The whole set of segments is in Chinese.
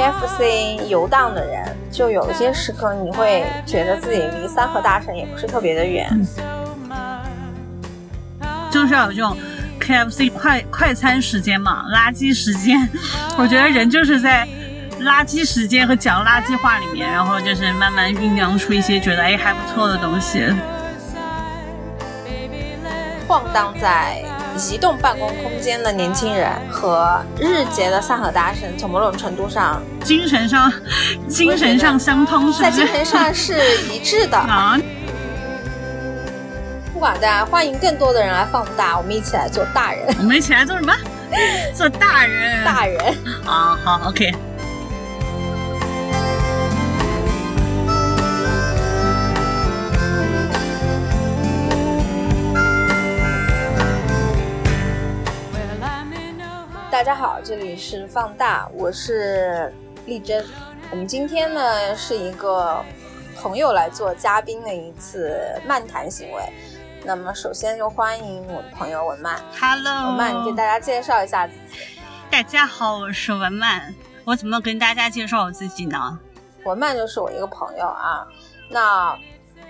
在 KFC 游荡的人，就有一些时刻你会觉得自己离三和大神也不是特别的远。就是要有这种 KFC 快快餐时间嘛，垃圾时间。我觉得人就是在垃圾时间和讲垃圾话里面，然后就是慢慢酝酿出一些觉得哎还不错的东西。晃荡在移动办公空间的年轻人和日结的三河大神，从某种程度上，精神上精神上相通，是在精？神上是一致的。啊，不管大家欢迎更多的人来放大，我们一起来做大人，我们一起来做什么？做大人。大人。啊，好，OK。大家好，这里是放大，我是丽珍。我们今天呢是一个朋友来做嘉宾的一次漫谈行为。那么首先就欢迎我的朋友文曼，Hello，文曼，你给大家介绍一下自己。大家好，我是文曼。我怎么跟大家介绍我自己呢？文曼就是我一个朋友啊。那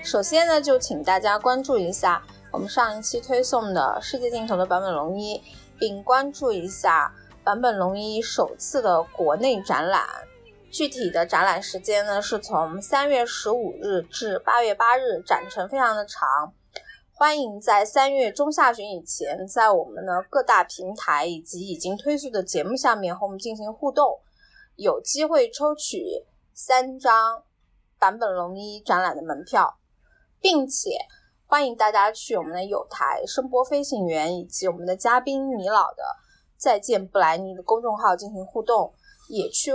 首先呢，就请大家关注一下我们上一期推送的世界尽头的坂本龙一，并关注一下坂本龙一首次的国内展览。具体的展览时间呢，是从三月十五日至八月八日，展程非常的长。欢迎在三月中下旬以前，在我们的各大平台以及已经推出的节目下面和我们进行互动，有机会抽取三张坂本龙一展览的门票，并且欢迎大家去我们的有台声波飞行员以及我们的嘉宾米老的再见布莱尼的公众号进行互动，也去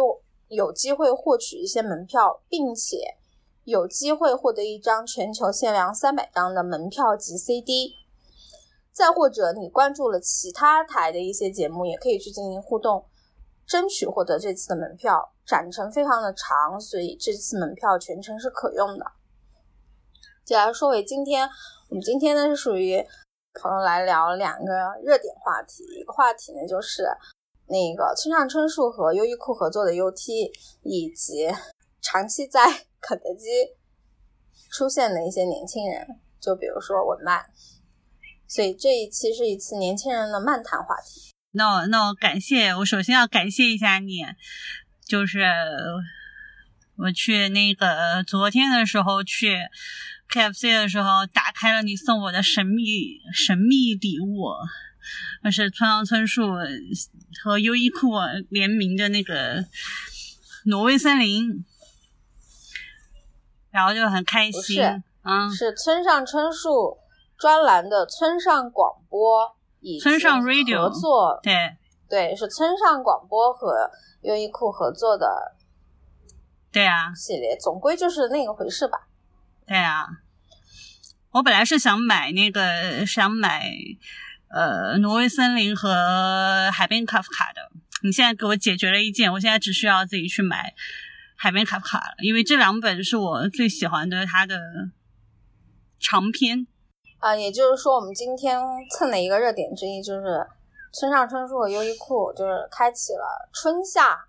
有机会获取一些门票，并且有机会获得一张全球限量三百张的门票及 CD。再或者你关注了其他台的一些节目，也可以去进行互动，争取获得这次的门票。展程非常的长，所以这次门票全程是可用的。接下来说回今天，我们今天呢是属于朋友来聊两个热点话题，一个话题呢就是那个村上春树和优衣库合作的 UT，以及长期在 肯德基出现的一些年轻人，就比如说文曼。所以这一期是一次年轻人的漫谈话题。那我那我感谢，我首先要感谢一下你，就是我去那个昨天的时候去 KFC 的时候，打开了你送我的神秘神秘礼物，那是村上春树和优衣库联名的那个挪威森林，然后就很开不心是，嗯，是村上春树专栏的村上广播以及村上 Radio 合作，对。对，是村上广播和优衣库合作的对啊，系列，总归就是那个回事吧。对啊，我本来是想买那个，想买呃挪威森林和海边卡夫卡的。你现在给我解决了一件，我现在只需要自己去买海边卡夫卡了，因为这两本是我最喜欢的他的长篇。啊、也就是说，我们今天蹭的一个热点之一就是村上春树和优衣库就是开启了春夏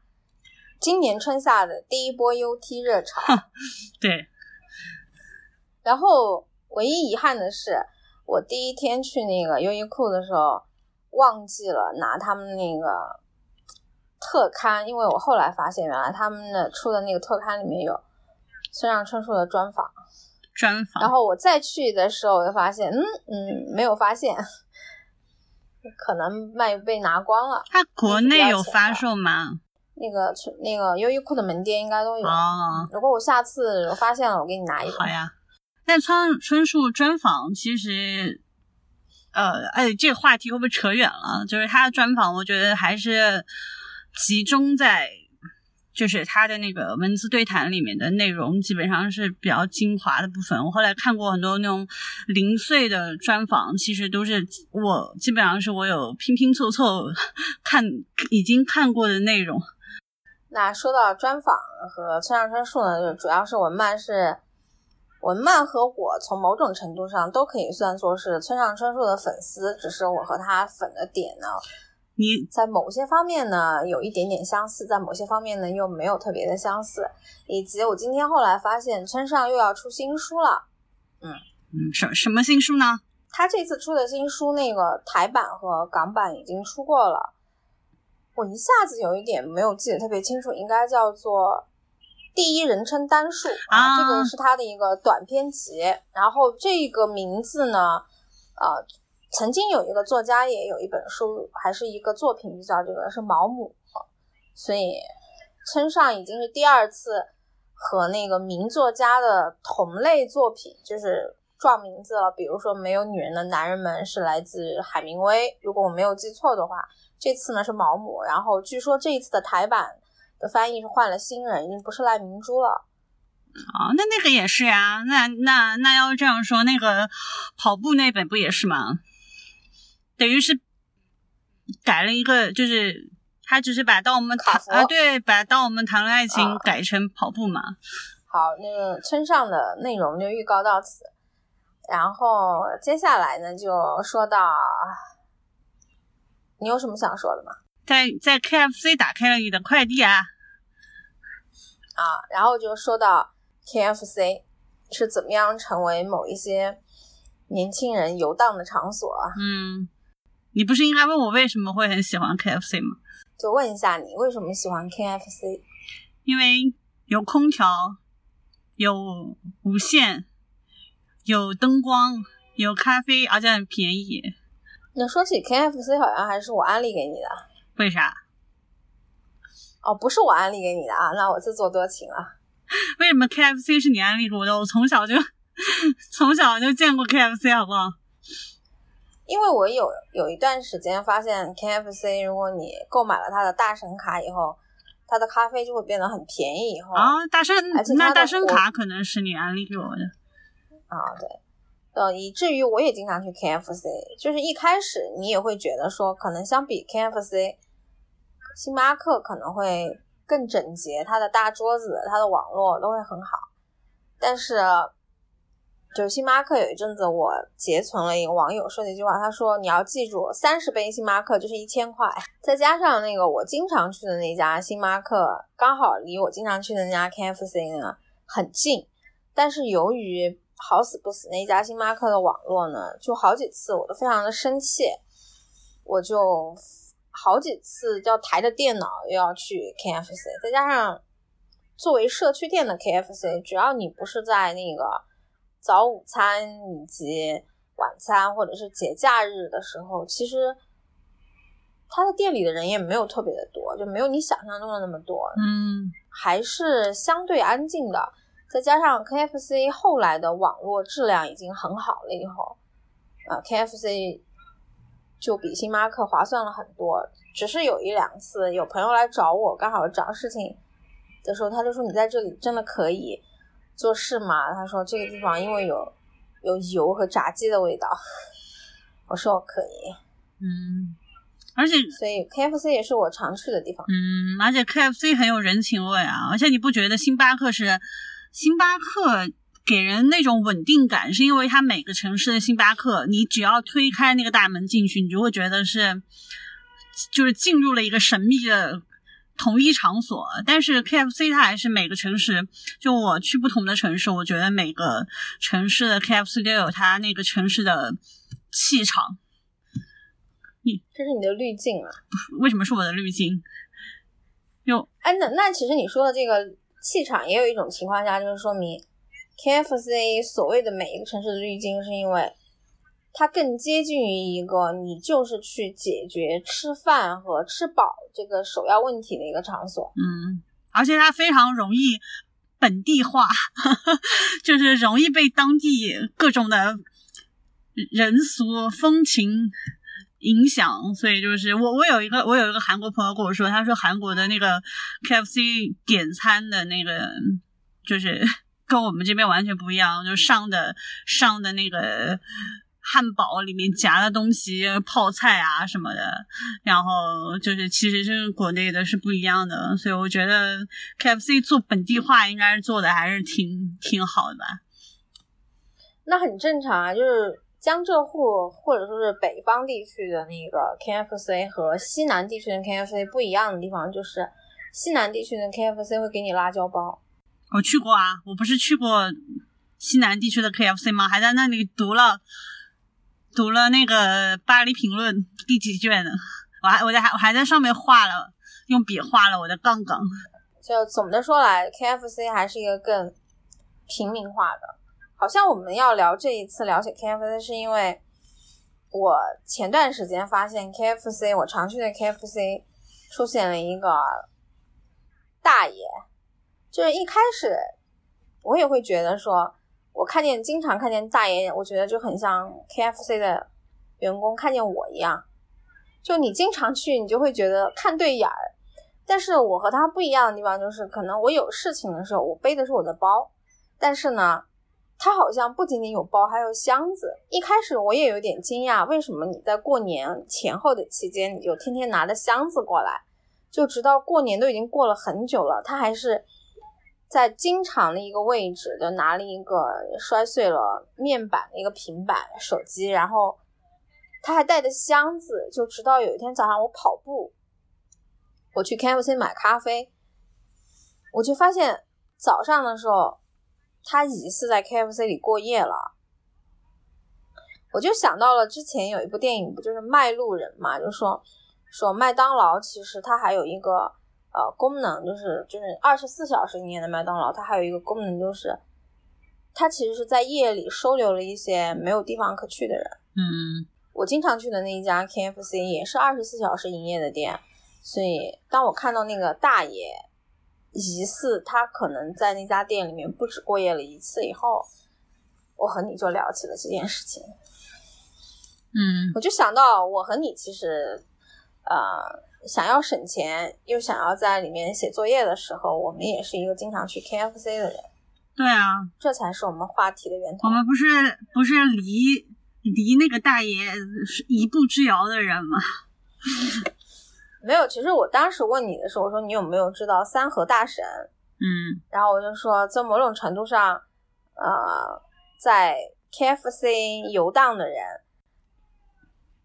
今年春夏的第一波 UT 热潮。对，然后唯一遗憾的是，我第一天去那个优衣库的时候，忘记了拿他们那个特刊，因为我后来发现，原来他们的出的那个特刊里面有村上春树的专访。专访。然后我再去的时候，我就发现，嗯嗯，没有发现，可能卖被拿光了。他国内有发售吗？那个那个优衣库的门店应该都有。哦，如果我下次我发现了，我给你拿一个。好呀。但村春树专访其实，呃，哎，这个话题会不会扯远了？就是他的专访，我觉得还是集中在，就是他的那个文字对谈里面的内容，基本上是比较精华的部分。我后来看过很多那种零碎的专访，其实都是我基本上是我有拼拼凑凑看已经看过的内容。那说到专访和村上春树呢，就主要是文漫是文漫和我从某种程度上都可以算作是村上春树的粉丝，只是我和他粉的点呢你在某些方面呢有一点点相似，在某些方面呢又没有特别的相似，以及我今天后来发现村上又要出新书了，嗯，什什么新书呢？他这次出的新书那个台版和港版已经出过了，我一下子有一点没有记得特别清楚，应该叫做。第一人称单数啊，这个是他的一个短篇集。然后这个名字呢，呃，曾经有一个作家也有一本书，还是一个作品，就叫这个是毛姆。所以村上已经是第二次和那个名作家的同类作品就是撞名字了。比如说《没有女人的男人们》是来自海明威，如果我没有记错的话，这次呢是毛姆。然后据说这一次的台版。的翻译是换了新人，已经不是赖明珠了。哦，那那个也是呀。那那那要这样说，那个跑步那本不也是吗？等于是改了一个，就是他只是把到我们谈啊，对，把到我们谈论爱情改成跑步嘛。好，那个村上的内容就预告到此，然后接下来呢就说到，你有什么想说的吗？在在 KFC 打开了你的快递啊啊，然后就说到 KFC 是怎么样成为某一些年轻人游荡的场所啊？嗯，你不是应该问我为什么会很喜欢 KFC 吗？就问一下你为什么喜欢 KFC？因为有空调，有无线，有灯光，有咖啡，而且很便宜。那说起 KFC，好像还是我安利给你的。为啥？哦，不是我安利给你的啊，那我自作多情了。为什么 KFC 是你安利给我的？我从小就从小就见过 KFC，好不好？因为我有有一段时间发现 KFC，如果你购买了它的大神卡以后，它的咖啡就会变得很便宜。以后啊，大神，那大神卡可能是你安利给我的。啊，对。呃，以至于我也经常去 KFC，就是一开始你也会觉得说，可能相比 KFC。星巴克可能会更整洁，它的大桌子、它的网络都会很好。但是，就星巴克有一阵子，我截存了一个网友说的一句话，他说：“你要记住，三十杯星巴克就是一千块，再加上那个我经常去的那家星巴克，刚好离我经常去的那家 KFC 呢很近。但是由于好死不死那家星巴克的网络呢，就好几次我都非常的生气，我就。”好几次要抬着电脑又要去 KFC，再加上作为社区店的 KFC，只要你不是在那个早午餐以及晚餐或者是节假日的时候，其实他的店里的人也没有特别的多，就没有你想象中的那么多。嗯，还是相对安静的。再加上 KFC 后来的网络质量已经很好了，以后啊 KFC。就比星巴克划算了很多，只是有一两次有朋友来找我，刚好找事情的时候，他就说：“你在这里真的可以做事吗？”他说：“这个地方因为有有油和炸鸡的味道。”我说：“我可以。”嗯，而且所以 KFC 也是我常去的地方。嗯，而且 KFC 很有人情味啊，而且你不觉得星巴克是星巴克？给人那种稳定感，是因为它每个城市的星巴克，你只要推开那个大门进去，你就会觉得是，就是进入了一个神秘的统一场所。但是 KFC 它还是每个城市，就我去不同的城市，我觉得每个城市的 KFC 都有它那个城市的气场。你这是你的滤镜啊？为什么是我的滤镜？有哎，那那其实你说的这个气场，也有一种情况下，就是说明。KFC 所谓的每一个城市的滤镜，是因为它更接近于一个你就是去解决吃饭和吃饱这个首要问题的一个场所。嗯，而且它非常容易本地化，就是容易被当地各种的人俗风情影响。所以就是我我有一个我有一个韩国朋友跟我说，他说韩国的那个 KFC 点餐的那个就是。跟我们这边完全不一样，就上的上的那个汉堡里面夹的东西，泡菜啊什么的，然后就是其实是国内的是不一样的，所以我觉得 KFC 做本地化应该是做的还是挺挺好的吧。那很正常啊，就是江浙沪或者说是北方地区的那个 KFC 和西南地区的 KFC 不一样的地方，就是西南地区的 KFC 会给你辣椒包。我去过啊，我不是去过西南地区的 KFC 吗？还在那里读了读了那个巴黎评论第几卷呢？我还我在还我还在上面画了用笔画了我的杠杠。就总的说来，KFC 还是一个更平民化的。好像我们要聊这一次了解 KFC，是因为我前段时间发现 KFC，我常去的 KFC 出现了一个大爷。就是一开始我也会觉得说，我看见经常看见大爷，我觉得就很像 KFC 的员工看见我一样。就你经常去，你就会觉得看对眼儿。但是我和他不一样的地方就是，可能我有事情的时候，我背的是我的包，但是呢，他好像不仅仅有包，还有箱子。一开始我也有点惊讶，为什么你在过年前后的期间，你就天天拿着箱子过来？就直到过年都已经过了很久了，他还是在经常的一个位置，就拿了一个摔碎了面板的一个平板手机，然后他还带着箱子，就直到有一天早上我跑步。我去 KFC 买咖啡，我就发现早上的时候，他疑似在 KFC 里过夜了。我就想到了之前有一部电影，不就是《卖路人》嘛？就说说麦当劳其实它还有一个呃功能，就是就是二十四小时营业的麦当劳，它还有一个功能，就是它其实是在夜里收留了一些没有地方可去的人。嗯，我经常去的那一家 KFC 也是二十四小时营业的店。所以，当我看到那个大爷疑似他可能在那家店里面不止过夜了一次以后，我和你就聊起了这件事情。嗯，我就想到我和你其实，呃，想要省钱又想要在里面写作业的时候，我们也是一个经常去 KFC 的人。对啊，这才是我们话题的源头。我们不是不是离离那个大爷是一步之遥的人吗？没有，其实我当时问你的时候，我说你有没有知道三和大神？嗯，然后我就说，在某种程度上，呃，在 KFC 游荡的人，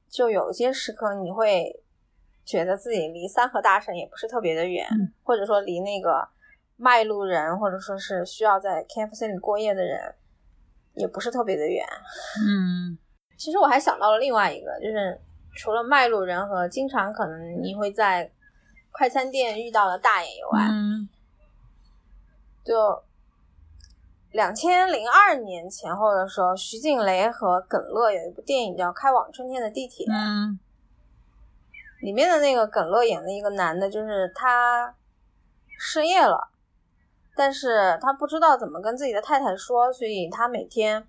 就有些时刻你会觉得自己离三和大神也不是特别的远，或者说离那个卖路人，或者说是需要在 KFC 里过夜的人，也不是特别的远。嗯，其实我还想到了另外一个，就是。除了卖路人和经常可能你会在快餐店遇到的大爷以外，嗯，就两千零二年前后的时候，徐静蕾和耿乐有一部电影叫《开往春天的地铁》，嗯，里面的那个耿乐演的一个男的，就是他失业了，但是他不知道怎么跟自己的太太说，所以他每天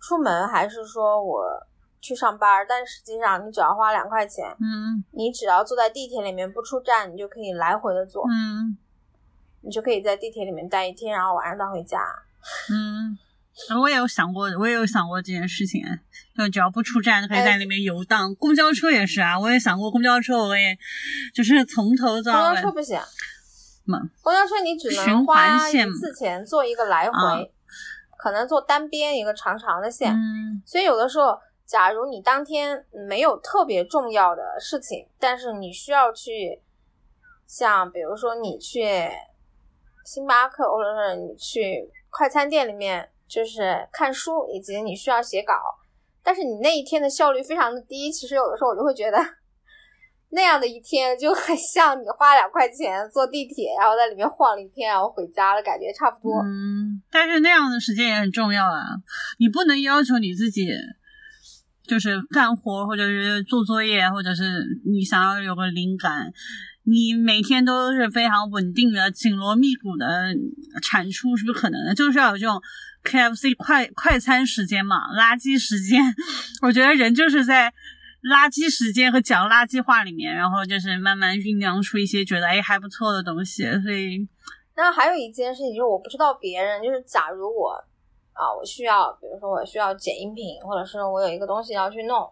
出门还是说我。去上班，但实际上你只要花两块钱，嗯，你只要坐在地铁里面不出站，你就可以来回的坐，嗯，你就可以在地铁里面待一天，然后晚上再回家。嗯，我也有想过，我也有想过这件事情，就只要不出站，就可以在里面游荡。公交车也是啊，我也想过公交车，我也就是从头到尾。公交车不行，公交车你只能花一次钱坐一个来回，可能坐单边一个长长的线，所以有的时候。假如你当天没有特别重要的事情，但是你需要去，像比如说你去星巴克，或者是你去快餐店里面，就是看书，以及你需要写稿，但是你那一天的效率非常的低。其实有的时候我就会觉得，那样的一天就很像你花两块钱坐地铁，然后在里面晃了一天，然后回家的感觉差不多。嗯，但是那样的时间也很重要啊，你不能要求你自己。就是干活，或者是做作业，或者是你想要有个灵感，你每天都是非常稳定的、紧锣密鼓的产出是不可能的。就是要有这种 KFC 快快餐时间嘛，垃圾时间。我觉得人就是在垃圾时间和讲垃圾话里面，然后就是慢慢酝酿出一些觉得哎还不错的东西。所以，那还有一件事情就是我不知道别人，就是假如我。啊，我需要，比如说我需要剪音频，或者是我有一个东西要去弄。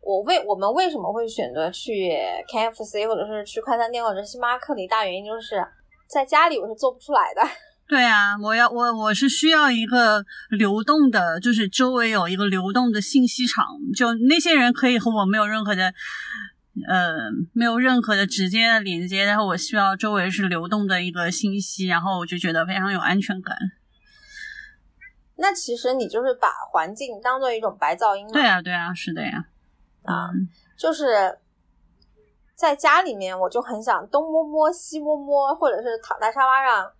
我为我们为什么会选择去 KFC，或者是去快餐店，或者星巴克的一大原因，就是在家里我是做不出来的。对啊，我要我我是需要一个流动的，就是周围有一个流动的信息场，就那些人可以和我没有任何的，呃，没有任何的直接的连接，然后我需要周围是流动的一个信息，然后我就觉得非常有安全感。那其实你就是把环境当做一种白噪音嘛？对啊，对啊，是的呀。啊，就是在家里面，我就很想东摸摸西摸摸，或者是躺在沙发上。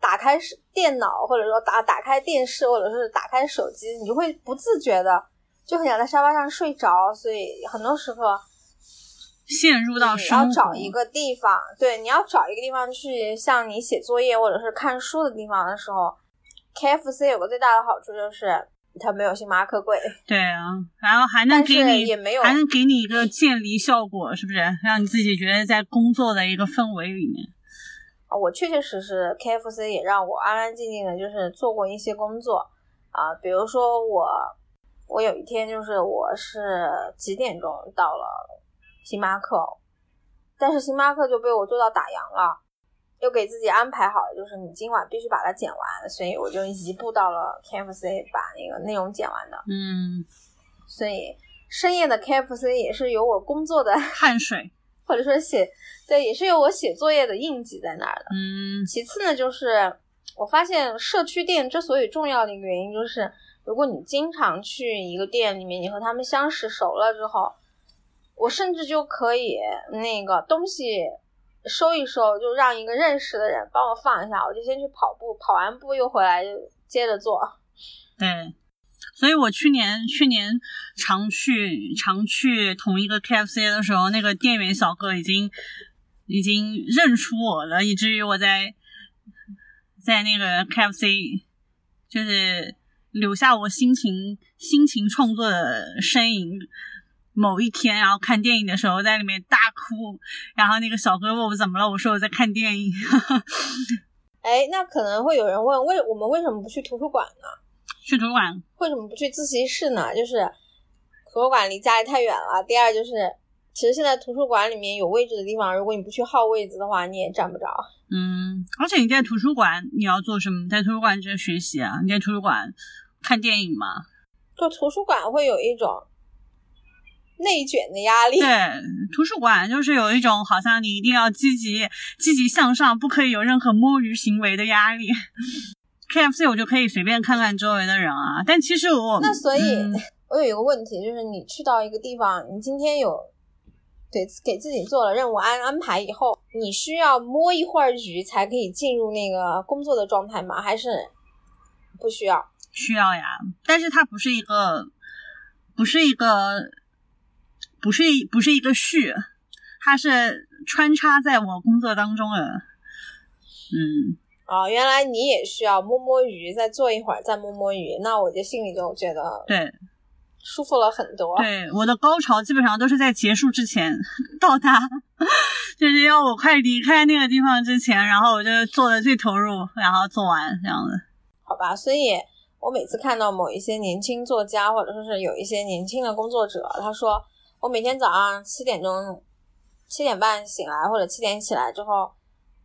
打开是电脑，或者说打打开电视，或者是打开手机，你就会不自觉的就很想在沙发上睡着，所以很多时候陷入到你要找一个地方，对，你要找一个地方去，像你写作业或者是看书的地方的时候，KFC 有个最大的好处就是它没有星巴克贵，对啊，然后还能给你也没有还能给你一个渐离效果，是不是让你自己觉得在工作的一个氛围里面。我确确实实，KFC 也让我安安静静的，就是做过一些工作啊，比如说我，我有一天就是我是几点钟到了星巴克，但是星巴克就被我做到打烊了，又给自己安排好了，就是你今晚必须把它剪完，所以我就移步到了 KFC 把那个内容剪完的。嗯，所以深夜的 KFC 也是有我工作的汗水。或者说写，对，也是有我写作业的印记在那儿的。嗯，其次呢，就是我发现社区店之所以重要的一个原因，就是如果你经常去一个店里面，你和他们相识熟了之后，我甚至就可以那个东西收一收，就让一个认识的人帮我放一下，我就先去跑步，跑完步又回来就接着做。对。所以我去年去年常去常去同一个 KFC 的时候，那个店员小哥已经已经认出我了，以至于我在在那个 KFC 就是留下我心情心情创作的身影。某一天，然后看电影的时候在里面大哭，然后那个小哥问我怎么了，我说我在看电影。哎，那可能会有人问，为我们为什么不去图书馆呢？去图书馆为什么不去自习室呢？就是图书馆离家里太远了。第二就是，其实现在图书馆里面有位置的地方，如果你不去耗位子的话，你也占不着。嗯，而且你在图书馆你要做什么？在图书馆就学习啊？你在图书馆看电影吗？就图书馆会有一种内卷的压力。对，图书馆就是有一种好像你一定要积极积极向上，不可以有任何摸鱼行为的压力。K F C 我就可以随便看看周围的人啊，但其实我那所以，我有一个问题，就是你去到一个地方，你今天有对给自己做了任务安安排以后，你需要摸一会儿鱼才可以进入那个工作的状态吗？还是不需要？需要呀，但是它不是一个，不是一个，不是一不是一个序，它是穿插在我工作当中的，嗯。哦，原来你也需要摸摸鱼，再坐一会儿，再摸摸鱼，那我就心里就觉得对舒服了很多。对，我的高潮基本上都是在结束之前 到达，就是要我快离开那个地方之前，然后我就做的最投入，然后做完这样子。好吧，所以我每次看到某一些年轻作家，或者说是有一些年轻的工作者，他说我每天早上七点钟、七点半醒来，或者七点起来之后。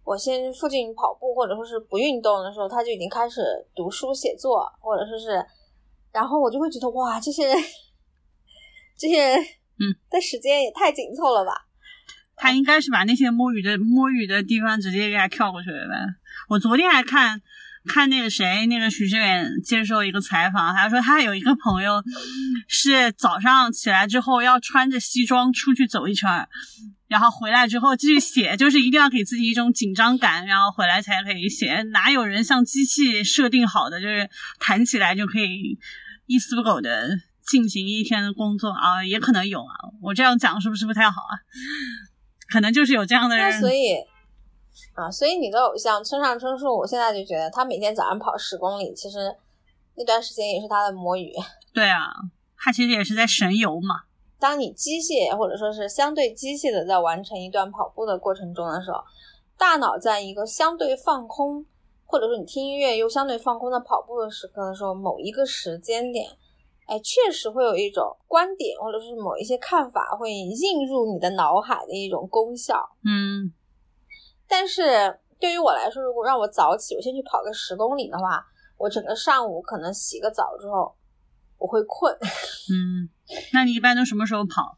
我先附近跑步，或者说是不运动的时候，他就已经开始读书写作，或者说是，然后我就会觉得哇，这些人，这些人，嗯，的时间也太紧凑了吧？他应该是把那些摸鱼的摸鱼的地方直接给他跳过去了呗。我昨天还看看那个谁，那个许志远接受一个采访，他说他有一个朋友是早上起来之后要穿着西装出去走一圈。然后回来之后继续写，就是一定要给自己一种紧张感，然后回来才可以写。哪有人像机器设定好的，就是弹起来就可以一丝不苟的进行一天的工作啊？也可能有啊，我这样讲是不是不太好啊？可能就是有这样的人。所以啊，所以你的偶像村上春树，我现在就觉得他每天早上跑十公里，其实那段时间也是他的摸鱼。对啊，他其实也是在神游嘛。当你机械或者说是相对机械的在完成一段跑步的过程中的时候，大脑在一个相对放空，或者说你听音乐又相对放空的跑步的时刻的时候，某一个时间点，哎，确实会有一种观点或者是某一些看法会映入你的脑海的一种功效。嗯，但是对于我来说，如果让我早起，我先去跑个十公里的话，我整个上午可能洗个澡之后，我会困。嗯，那你一般都什么时候跑？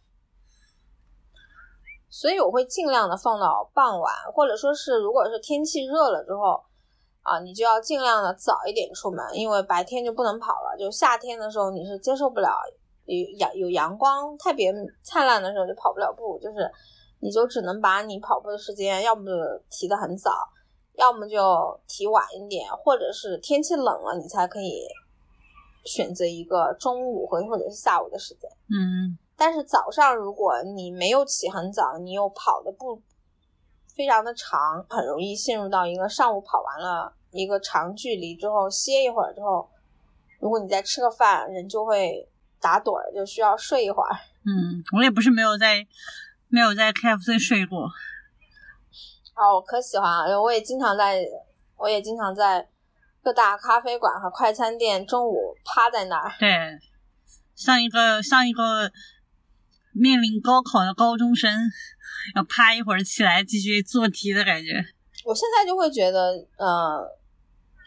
所以我会尽量的放到傍晚，或者说是如果是天气热了之后，啊，你就要尽量的早一点出门，因为白天就不能跑了。就夏天的时候你是接受不了有阳有阳光特别灿烂的时候就跑不了步，就是你就只能把你跑步的时间要么提得很早，要么就提晚一点，或者是天气冷了你才可以选择一个中午或或者是下午的时间。嗯。但是早上如果你没有起很早，你又跑的不非常的长，很容易陷入到一个上午跑完了一个长距离之后歇一会儿之后，如果你再吃个饭，人就会打盹儿，就需要睡一会儿。嗯，我也不是没有在没有在 KFC 睡过。哦，我可喜欢了，我也经常在，我也经常在各大咖啡馆和快餐店中午趴在那儿。对，像一个像一个。面临高考的高中生，要趴一会儿起来继续做题的感觉。我现在就会觉得，呃，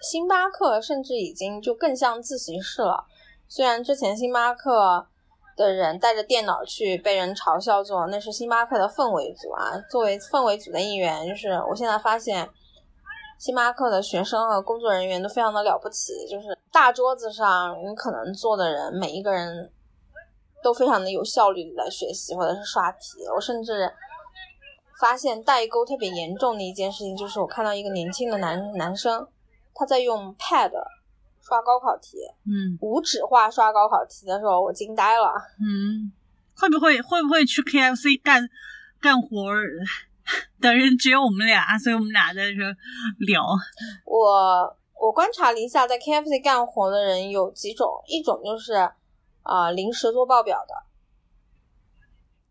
星巴克甚至已经就更像自习室了。虽然之前星巴克的人带着电脑去被人嘲笑做那是星巴克的氛围组啊。作为氛围组的一员，就是我现在发现，星巴克的学生和工作人员都非常的了不起。就是大桌子上你可能坐的人，每一个人。都非常的有效率的学习或者是刷题，我甚至发现代沟特别严重的一件事情，就是我看到一个年轻的男男生，他在用 Pad 刷高考题，嗯，无纸化刷高考题的时候，我惊呆了。嗯，会不会会不会去 KFC 干干活的人只有我们俩，所以我们俩在这聊。我我观察了一下，在 KFC 干活的人有几种，一种就是。啊，临时做报表的，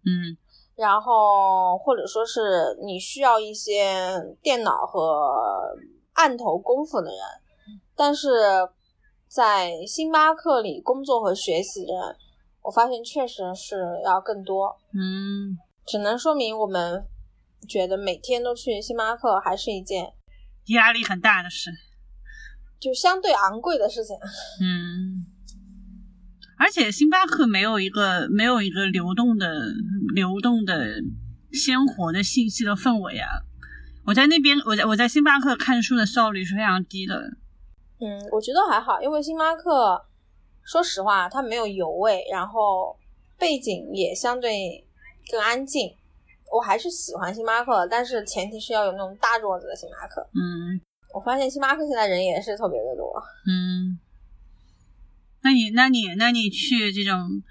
嗯，然后或者说是你需要一些电脑和案头功夫的人，但是在星巴克里工作和学习的人，我发现确实是要更多，嗯，只能说明我们觉得每天都去星巴克还是一件压力很大的事，就相对昂贵的事情，嗯。而且星巴克没有一个没有一个流动的流动的鲜活的信息的氛围啊！我在那边，我在我在星巴克看书的效率是非常低的。嗯，我觉得还好，因为星巴克说实话它没有油味，然后背景也相对更安静。我还是喜欢星巴克，但是前提是要有那种大桌子的星巴克。嗯，我发现星巴克现在人也是特别的多。嗯。那你，那你，那你去这种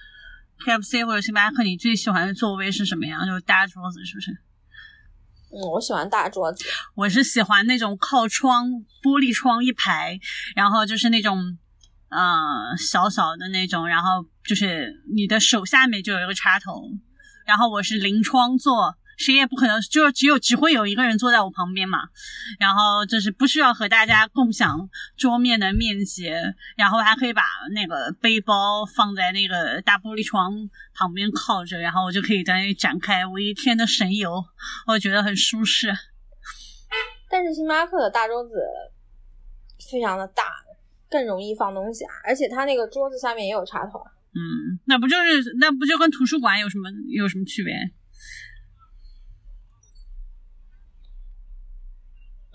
KFC 或者星巴克，你最喜欢的座位是什么呀？就是大桌子，是不是？嗯，我喜欢大桌子。我是喜欢那种靠窗、玻璃窗一排，然后就是那种，呃，小小的那种，然后就是你的手下面就有一个插头，然后我是临窗坐。谁也不可能，就只有只会有一个人坐在我旁边嘛，然后就是不需要和大家共享桌面的面积，然后还可以把那个背包放在那个大玻璃窗旁边靠着，然后我就可以在那里展开我一天的神游，我觉得很舒适。但是星巴克的大桌子非常的大，更容易放东西啊，而且它那个桌子下面也有插头。嗯，那不就是那不就跟图书馆有什么有什么区别？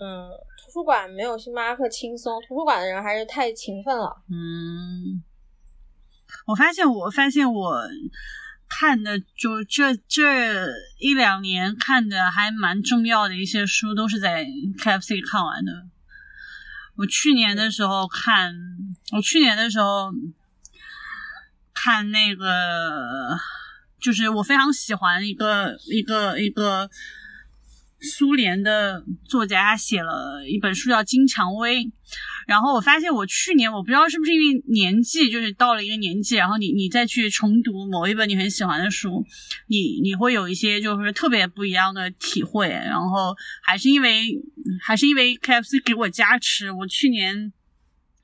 嗯，图书馆没有星巴克轻松，图书馆的人还是太勤奋了。嗯，我发现，我发现我看的就这这一两年看的还蛮重要的一些书，都是在 KFC 看完的。我去年的时候看，我去年的时候看那个，就是我非常喜欢一个一个一个。苏联的作家写了一本书叫《金蔷薇》，然后我发现我去年我不知道是不是因为年纪，就是到了一个年纪，然后你你再去重读某一本你很喜欢的书，你你会有一些就是特别不一样的体会。然后还是因为还是因为 KFC 给我加持，我去年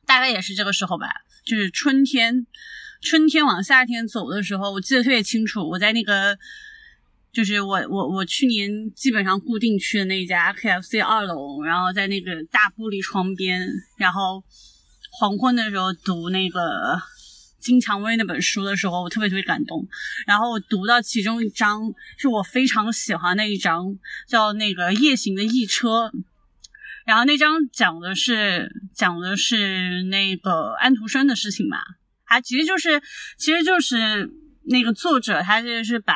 大概也是这个时候吧，就是春天春天往夏天走的时候，我记得特别清楚，我在那个。就是我我我去年基本上固定去的那一家 KFC 二楼，然后在那个大玻璃窗边，然后黄昏的时候读那个金蔷薇那本书的时候，我特别特别感动。然后我读到其中一章是我非常喜欢的一章，叫那个夜行的驿车。然后那章讲的是讲的是那个安徒生的事情嘛，他其实就是其实就是那个作者，他就是把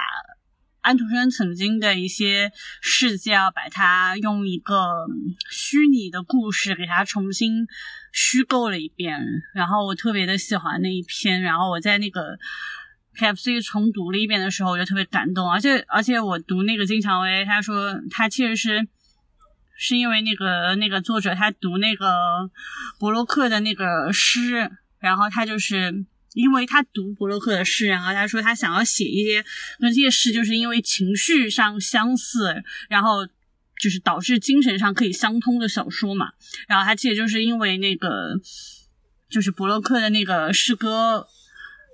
安徒生曾经的一些事迹啊，把它用一个虚拟的故事给它重新虚构了一遍。然后我特别的喜欢那一篇，然后我在那个 KFC 重读了一遍的时候，我就特别感动。而且而且我读那个金蔷薇，他说他其实是。是因为那个那个作者他读那个伯洛克的那个诗，然后他就是因为他读伯洛克的诗，然后他说他想要写一些那这些诗，就是因为情绪上相似，然后就是导致精神上可以相通的小说嘛。然后他其实就是因为那个就是伯洛克的那个诗歌。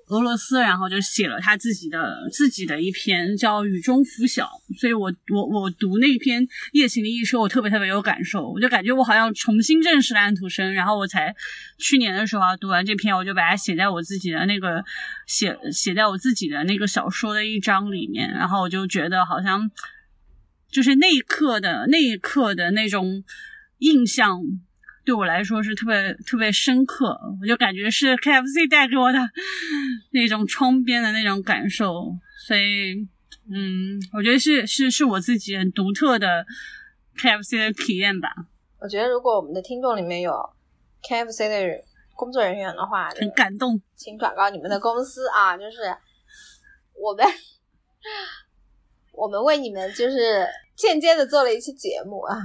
俄罗斯，然后就写了他自己的自己的一篇叫《雨中拂晓》，所以我我我读那篇《夜行的一说》，我特别特别有感受，我就感觉我好像重新认识了安徒生，然后我才去年的时候啊读完这篇，我就把它写在我自己的那个写写在我自己的那个小说的一章里面，然后我就觉得好像就是那一刻的那一刻的那种印象。对我来说是特别特别深刻，我就感觉是 KFC 带给我的那种窗边的那种感受，所以，嗯，我觉得是是是我自己很独特的 KFC 的体验吧。我觉得如果我们的听众里面有 KFC 的工作人员的话，很感动，请转告你们的公司啊，就是我们我们为你们就是间接的做了一期节目啊，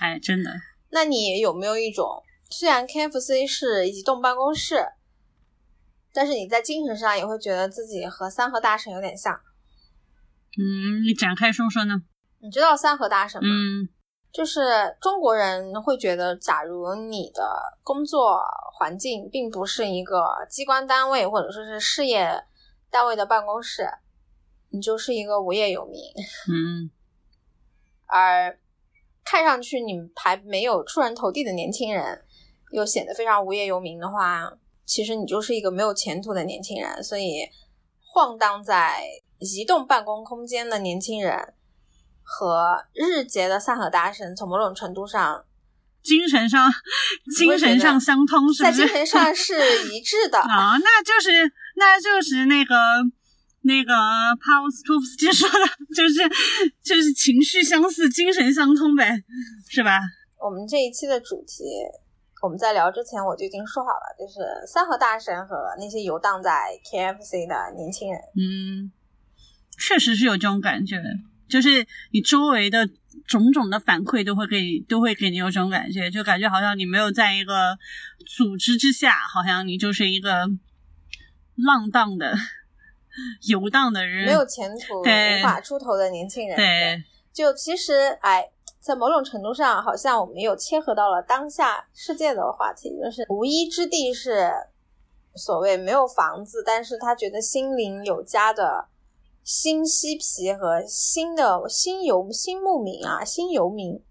哎，真的。那你有没有一种，虽然 KFC 是移动办公室，但是你在精神上也会觉得自己和三和大神有点像？嗯，你展开说说呢？你知道三和大神吗？嗯，就是中国人会觉得，假如你的工作环境并不是一个机关单位或者说是事业单位的办公室，你就是一个无业游民。嗯，而。看上去你还没有出人头地的年轻人，又显得非常无业游民的话，其实你就是一个没有前途的年轻人。所以，晃荡在移动办公空间的年轻人和日结的三和大神，从某种程度上，精神上精神上相通，是在精神上是一致的 啊，那就是那就是那个。那个帕沃斯托夫斯基说的，就是就是情绪相似，精神相通呗，是吧？我们这一期的主题，我们在聊之前我就已经说好了，就是三和大神和那些游荡在 KFC 的年轻人。嗯，确实是有这种感觉，就是你周围的种种的反馈都会给都会给你有这种感觉，就感觉好像你没有在一个组织之下，好像你就是一个浪荡的。游荡的人，没有前途、无法出头的年轻人。对，就其实，哎，在某种程度上，好像我们又切合到了当下世界的话题，就是无依之地是所谓没有房子，但是他觉得心灵有家的新西皮和新的新游新牧民啊，新游民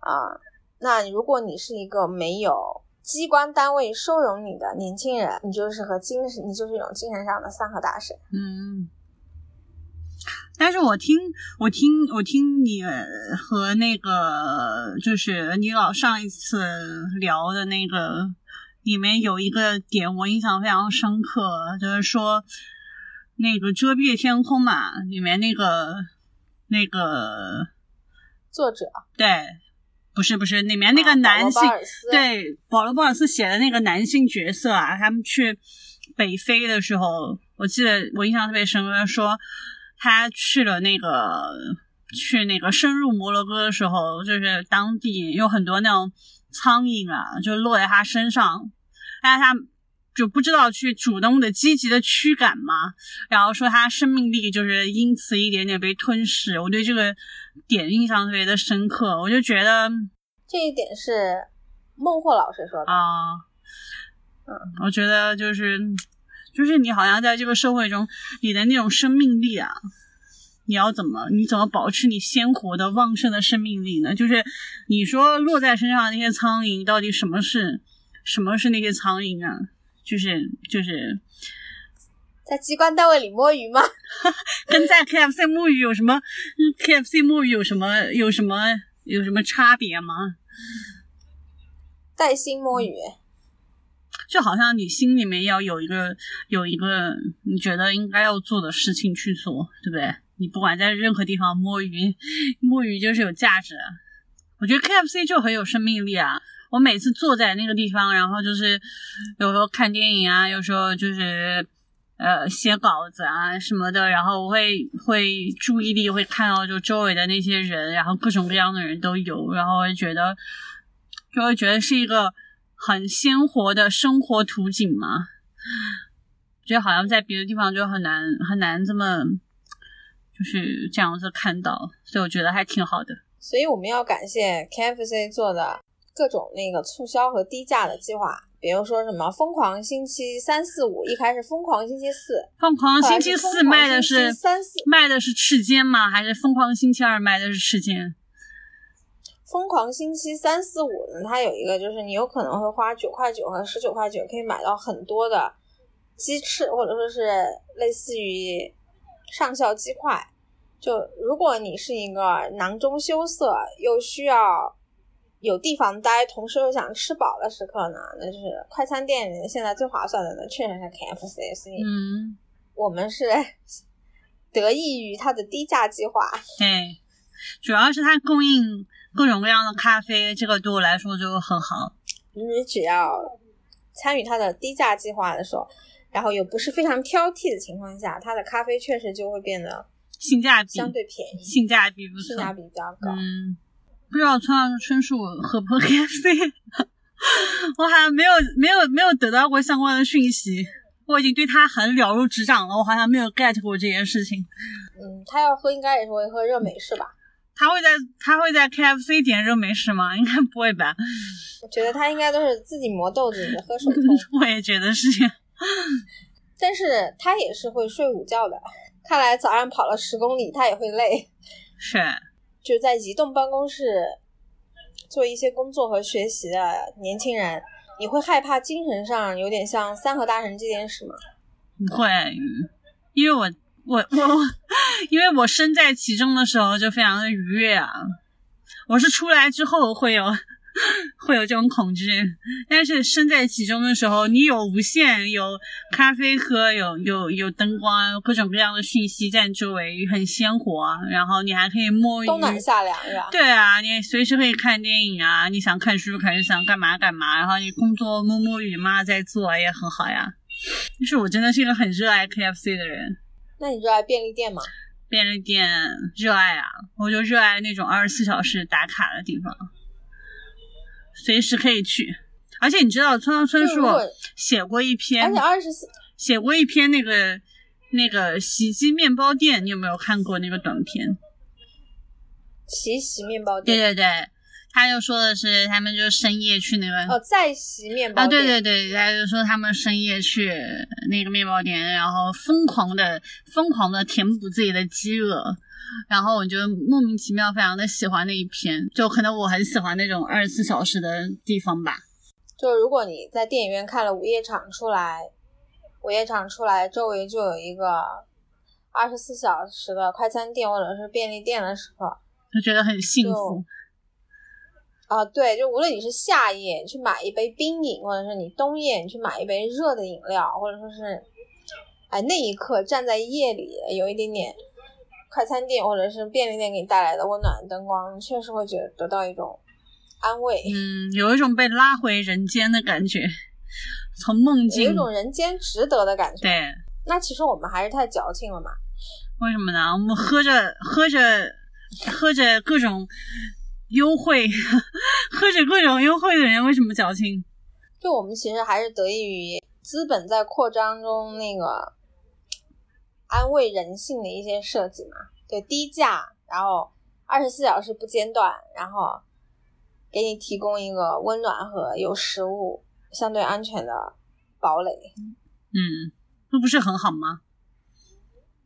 啊。那如果你是一个没有。机关单位收容你的年轻人，你就是和精神，你就是一种精神上的三和大神。嗯，但是我听我听我听你和那个就是你老上一次聊的那个里面有一个点，我印象非常深刻，就是说那个遮蔽天空嘛，里面那个那个作者对。不是不是，里面那个男性对保罗·鲍尔斯写的那个男性角色啊，他们去北非的时候，我记得我印象特别深刻，说他去了那个去那个深入摩洛哥的时候，就是当地有很多那种苍蝇啊，就落在他身上，但是他就不知道去主动的积极的驱赶嘛，然后说他生命力就是因此一点点被吞噬。我对这个。点印象特别的深刻，我就觉得这一点是孟获老师说的啊。嗯，我觉得就是就是你好像在这个社会中，你的那种生命力啊，你要怎么你怎么保持你鲜活的旺盛的生命力呢？就是你说落在身上的那些苍蝇，到底什么是什么是那些苍蝇啊？就是就是在机关单位里摸鱼吗？跟在 KFC 摸鱼有什么？KFC 摸鱼有什么有什么有什么差别吗？带薪摸鱼，就好像你心里面要有一个有一个你觉得应该要做的事情去做，对不对？你不管在任何地方摸鱼，摸鱼就是有价值。我觉得 KFC 就很有生命力啊！我每次坐在那个地方，然后就是有时候看电影啊，有时候就是呃写稿子啊什么的，然后我会会注意力会看到就周围的那些人，然后各种各样的人都有，然后会觉得就会觉得是一个很鲜活的生活图景嘛。觉得好像在别的地方就很难很难这么就是这样子看到，所以我觉得还挺好的。所以我们要感谢 KFC 做的各种那个促销和低价的计划，比如说什么疯狂星期三四五，一开始疯狂星期四，疯狂星期四卖的是三四，卖的是翅尖吗？还是疯狂星期二卖的是翅尖？疯狂星期三四五呢？它有一个就是你有可能会花九块九和十九块九可以买到很多的鸡翅，或者说是类似于上校鸡块。就如果你是一个囊中羞涩又需要有地方待，同时又想吃饱的时刻呢，那就是快餐店里现在最划算的呢，确实是 KFC。所以，嗯，我们是 得益于它的低价计划。对，主要是它供应各种各样的咖啡，这个对我来说就很好。你只要参与它的低价计划的时候，然后又不是非常挑剔的情况下，它的咖啡确实就会变得。性价比相对便宜，性价比不错，性价比比较高。嗯，不知道村上春树喝不喝 KFC，我好像没有没有没有得到过相关的讯息。我已经对他很了如指掌了，我好像没有 get 过这件事情。嗯，他要喝应该也是会喝热美式吧？他会在他会在 KFC 点热美式吗？应该不会吧？我觉得他应该都是自己磨豆子喝手冲。我也觉得是。但是他也是会睡午觉的。看来早上跑了十公里，他也会累。是，就在移动办公室做一些工作和学习的年轻人，你会害怕精神上有点像三和大神这件事吗？会，因为我我我，因为我身在其中的时候就非常的愉悦啊。我是出来之后会有。会有这种恐惧，但是身在其中的时候，你有无限，有咖啡喝，有有有灯光，各种各样的讯息在周围，很鲜活。然后你还可以摸鱼，冬暖夏凉是吧？对啊，你随时可以看电影啊，你想看书，还是想干嘛干嘛。然后你工作摸摸鱼嘛，在做也很好呀。就是我真的是一个很热爱 KFC 的人。那你热爱便利店吗？便利店热爱啊，我就热爱那种二十四小时打卡的地方。随时可以去，而且你知道村上春树写过一篇，而且二十四写过一篇那个那个袭击面包店，你有没有看过那个短片？奇袭面包店，对对对，他就说的是他们就深夜去那个哦，在袭面包啊，对对对，他就说他们深夜去那个面包店，然后疯狂的疯狂的填补自己的饥饿。然后我就莫名其妙非常的喜欢那一篇，就可能我很喜欢那种二十四小时的地方吧。就如果你在电影院看了午夜场出来，午夜场出来周围就有一个二十四小时的快餐店或者是便利店的时候，就觉得很幸福。啊，对，就无论你是夏夜去买一杯冰饮，或者是你冬夜你去买一杯热的饮料，或者说是，哎，那一刻站在夜里有一点点。快餐店或者是便利店给你带来的温暖的灯光，确实会觉得得到一种安慰。嗯，有一种被拉回人间的感觉，从梦境有一种人间值得的感觉。对，那其实我们还是太矫情了嘛？为什么呢？我们喝着喝着喝着各种优惠，喝着各种优惠的人为什么矫情？就我们其实还是得益于资本在扩张中那个。安慰人性的一些设计嘛，对，低价，然后二十四小时不间断，然后给你提供一个温暖和有食物、相对安全的堡垒。嗯，那不是很好吗？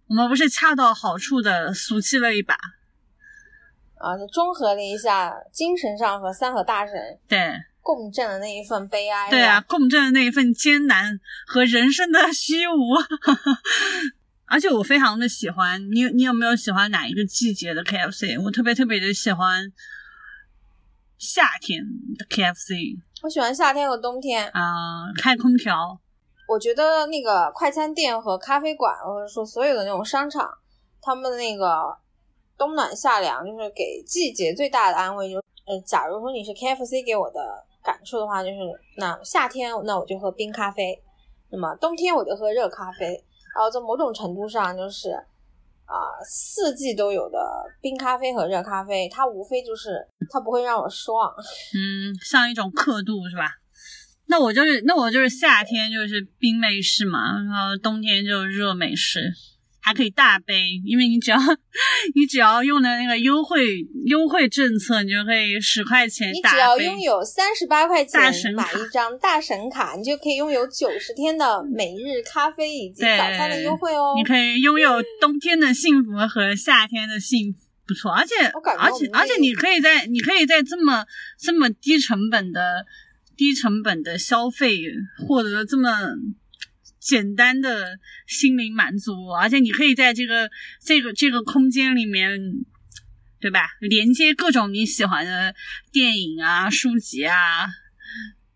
我们不是恰到好处的俗气了一把，啊，就中和了一下精神上和三和大神对共振的那一份悲哀。对啊，共振的那一份艰难和人生的虚无。而且我非常的喜欢你，你有没有喜欢哪一个季节的 KFC？我特别特别的喜欢夏天的 KFC 我喜欢夏天和冬天。啊、开空调，我觉得那个快餐店和咖啡馆，或者说所有的那种商场，他们的那个冬暖夏凉，就是给季节最大的安慰。就是，呃，假如说你是 KFC 给我的感受的话，就是那夏天那我就喝冰咖啡，那么冬天我就喝热咖啡。然后在某种程度上，就是啊、四季都有的冰咖啡和热咖啡，它无非就是它不会让我失望。嗯，像一种刻度是吧？那我就是那我就是夏天就是冰美式嘛，然后冬天就热美式，还可以大杯，因为你只要 你只要用的那个优惠优惠政策，你就可以十块钱你大杯。只要拥有三十八块钱买大神卡一张大神卡，你就可以拥有九十天的每日咖啡以及早餐的优惠哦。你可以拥有冬天的幸福和夏天的幸福，不错。而且而且而且你可以在你可以在这么这么低成本的低成本的消费获得这么简单的心灵满足，而且你可以在这个这个这个空间里面。对吧？连接各种你喜欢的电影啊、书籍啊，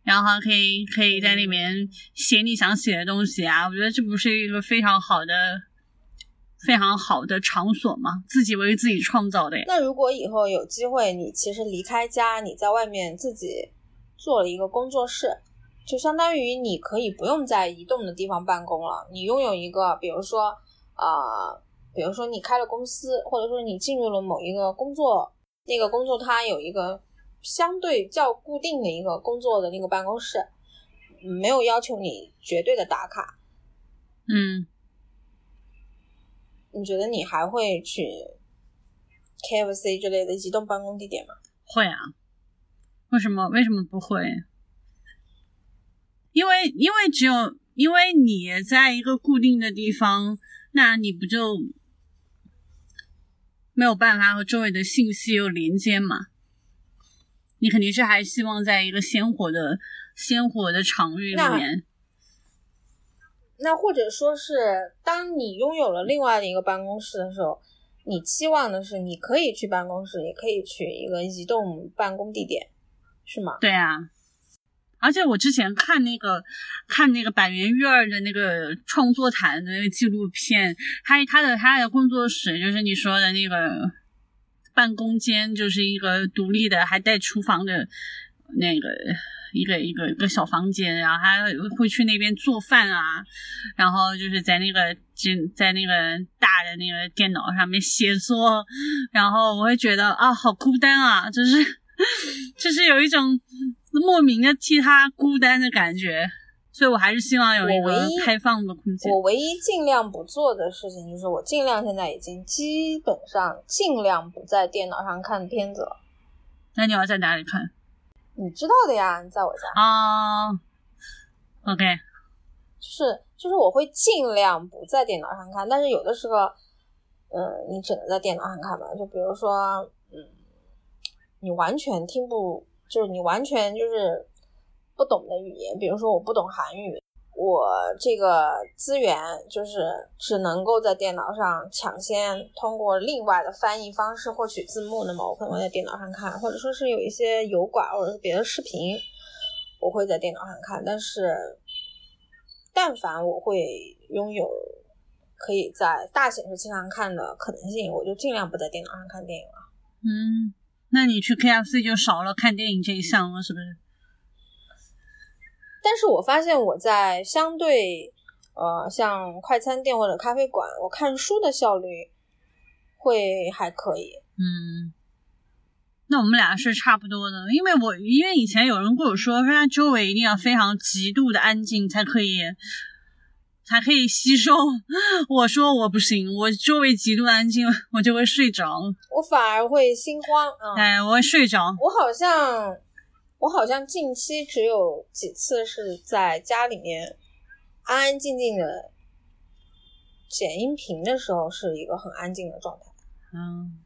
然后可以可以在里面写你想写的东西啊。我觉得这不是一个非常好的、非常好的场所吗？自己为自己创造的呀。那如果以后有机会，你其实离开家，你在外面自己做了一个工作室，就相当于你可以不用在移动的地方办公了。你拥有一个，比如说，呃，比如说你开了公司，或者说你进入了某一个工作，那个工作它有一个相对较固定的一个工作的那个办公室，嗯没有要求你绝对的打卡。嗯，你觉得你还会去 KFC 之类的移动办公地点吗？会啊。为什么？为什么不会？因为因为只有因为你在一个固定的地方，那你不就没有办法和周围的信息有连接嘛？你肯定是还希望在一个鲜活的鲜活的场域里面。那或者说是，当你拥有了另外的一个办公室的时候，你期望的是你可以去办公室，也可以去一个移动办公地点，是吗？对啊，而且我之前看那个看那个板垣育二的那个创作坛的那个纪录片，他他的他的工作室就是你说的那个办公间，就是一个独立的还带厨房的那个。一个一个一个小房间，然后他会去那边做饭啊，然后就是在那个就在那个大的那个电脑上面写作，然后我会觉得啊，好孤单啊，就是 就是有一种莫名的替他孤单的感觉，所以我还是希望有一个开放的空间。我唯一尽量不做的事情，就是我尽量现在已经基本上尽量不在电脑上看片子了。那你要在哪里看你知道的呀，你在我家，啊、o k 就是就是我会尽量不在电脑上看，但是有的时候，嗯，你只能在电脑上看吧。就比如说，嗯，你完全听不，就是你完全就是不懂的语言，比如说我不懂韩语，我这个资源就是只能够在电脑上抢先通过另外的翻译方式获取字幕，那么我可能会在电脑上看，或者说是有一些油管或者是别的视频，我会在电脑上看，但是但凡我会拥有可以在大显示器上看的可能性，我就尽量不在电脑上看电影了。嗯，那你去 KFC 就少了看电影这一项了，是不是？但是我发现我在相对呃像快餐店或者咖啡馆，我看书的效率会还可以。嗯，那我们俩是差不多的，因为我因为以前有人跟我说，说他周围一定要非常极度的安静才可以，才可以吸收。我说我不行，我周围极度安静，我就会睡着。我反而会心慌啊、嗯哎，我会睡着。我好像我好像近期只有几次是在家里面安安静静的剪音频的时候是一个很安静的状态。嗯，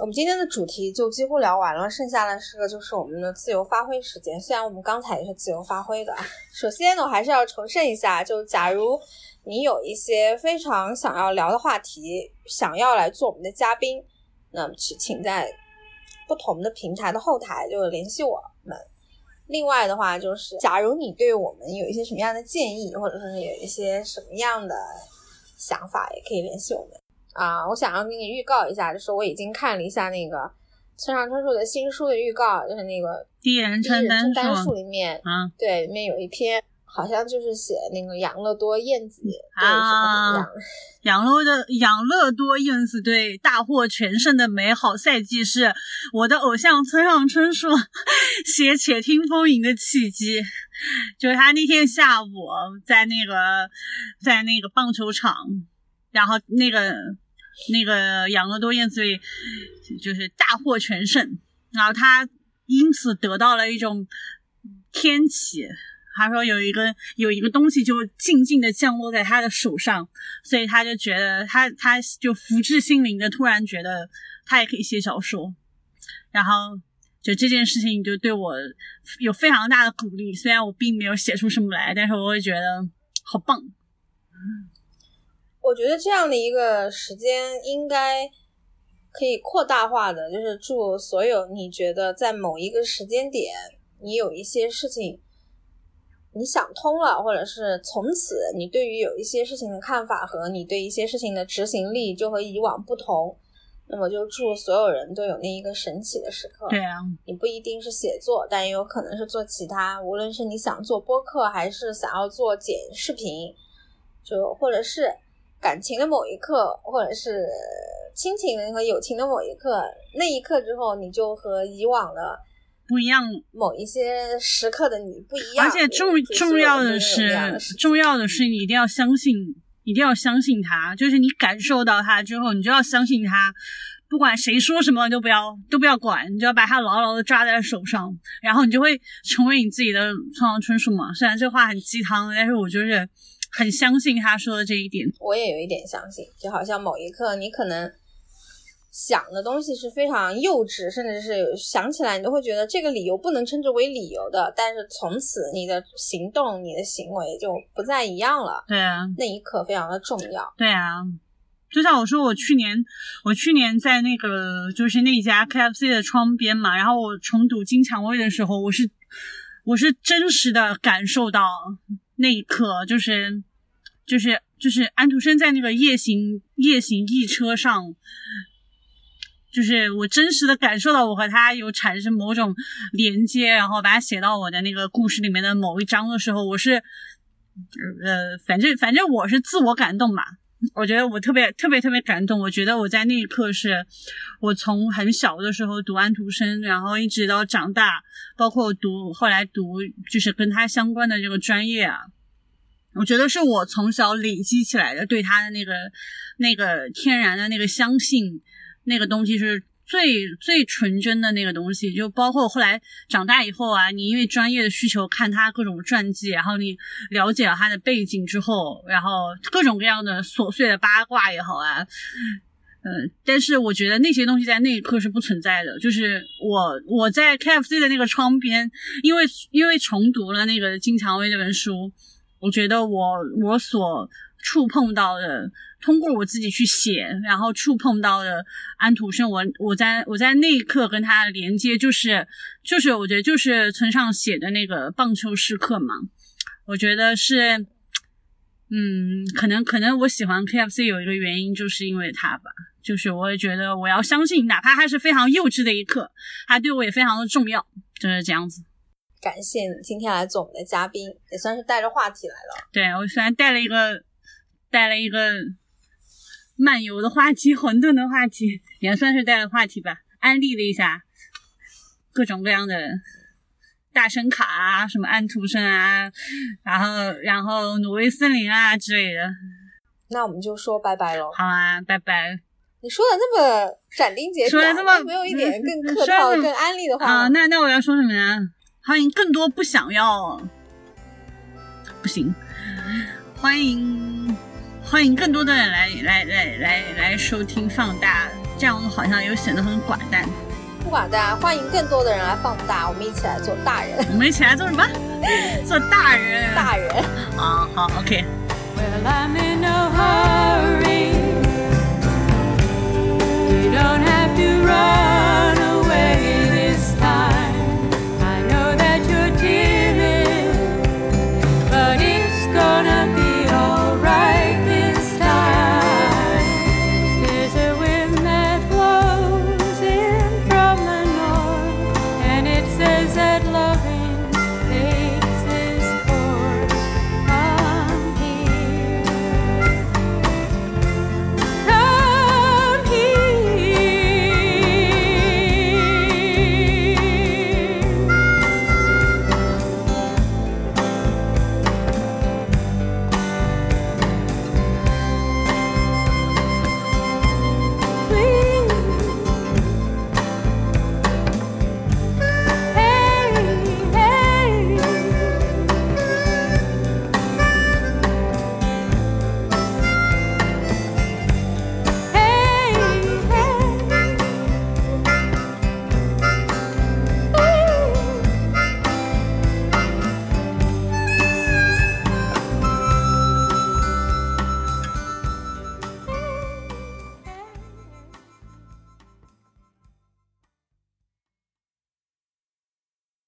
我们今天的主题就几乎聊完了，剩下的是个就是我们的自由发挥时间。虽然我们刚才也是自由发挥的。首先呢，我还是要重申一下，就假如你有一些非常想要聊的话题，想要来做我们的嘉宾，那么请请在不同的平台的后台就联系我们。另外的话，就是假如你对我们有一些什么样的建议，或者说是有一些什么样的想法，也可以联系我们。啊，我想要给你预告一下，就是我已经看了一下那个村上春树的新书的预告，就是那个第一人称单数里面，啊，对，里面有一篇。好像就是写那个养乐多燕子啊，养乐的养乐多燕子对大获全胜的美好赛季是我的偶像村上春树写《且听风吟》的契机。就是他那天下午在那个在那个棒球场，然后那个那个养乐多燕子就是大获全胜，然后他因此得到了一种天启。他说有一个有一个东西就静静的降落在他的手上，所以他就觉得他他就福至心灵的突然觉得他也可以写小说，然后就这件事情就对我有非常大的鼓励。虽然我并没有写出什么来，但是我会觉得好棒。我觉得这样的一个时间应该可以扩大化的，就是祝所有你觉得在某一个时间点你有一些事情。你想通了，或者是从此你对于有一些事情的看法和你对一些事情的执行力就和以往不同，那么就祝所有人都有那一个神奇的时刻。对啊，你不一定是写作，但也有可能是做其他，无论是你想做播客，还是想要做剪视频，就或者是感情的某一刻，或者是亲情和友情的某一刻，那一刻之后，你就和以往的。不一样，某一些时刻的你不一样，而且重重要的是，重要的是你一定要相信，一定要相信他，就是你感受到他之后，你就要相信他，不管谁说什么都不要都不要管，你就要把它牢牢的抓在手上，然后你就会成为你自己的村上春树嘛。虽然这话很鸡汤，但是我就是很相信他说的这一点。我也有一点相信，就好像某一刻你可能。想的东西是非常幼稚，甚至是想起来你都会觉得这个理由不能称之为理由的。但是从此你的行动、你的行为就不再一样了。对啊，那一刻非常的重要。对啊，就像我说，我去年我去年在那个就是那家 KFC 的窗边嘛，然后我重读《金蔷薇》的时候，我是我是真实的感受到那一刻，就是就是就是安徒生在那个夜行夜行驿车上。就是我真实的感受到我和他有产生某种连接，然后把它写到我的那个故事里面的某一章的时候，我是，呃，反正反正我是自我感动吧。我觉得我特别特别特别感动。我觉得我在那一刻是，我从很小的时候读安徒生，然后一直到长大，包括读后来读就是跟他相关的这个专业啊，我觉得是我从小累积起来的对他的那个那个天然的那个相信。那个东西是最最纯真的那个东西，就包括后来长大以后啊，你因为专业的需求看他各种传记，然后你了解了他的背景之后，然后各种各样的琐碎的八卦也好啊，嗯，但是我觉得那些东西在那一刻是不存在的。就是我我在 KFC 的那个窗边，因为因为重读了那个金蔷薇那本书，我觉得我我所触碰到的。通过我自己去写，然后触碰到的安徒生，我我在我在那一刻跟他的连接，就是就是我觉得就是村上写的那个棒球时刻嘛，我觉得是，嗯，可能可能我喜欢 KFC 有一个原因就是因为他吧，就是我也觉得我要相信，哪怕他是非常幼稚的一刻，他对我也非常的重要，就是这样子。感谢你今天来做我们的嘉宾，也算是带着话题来了。对我虽然带了一个带了一个。漫游的话题，混沌的话题，也算是带了话题吧。安利了一下各种各样的大神卡啊，什么安徒生啊，然后然后挪威森林啊之类的。那我们就说拜拜喽。好啊，拜拜。你说的那么斩钉截铁，说的这么没有一点更客套、更安利的话啊？那那我要说什么呢？欢迎更多不想要，不行，欢迎。欢迎更多的人来来来来来收听放大，这样好像又显得很寡淡。不寡淡，欢迎更多的人来放大，我们一起来做大人。我们一起来做什么？做大人。大人。啊，好，OK。Well,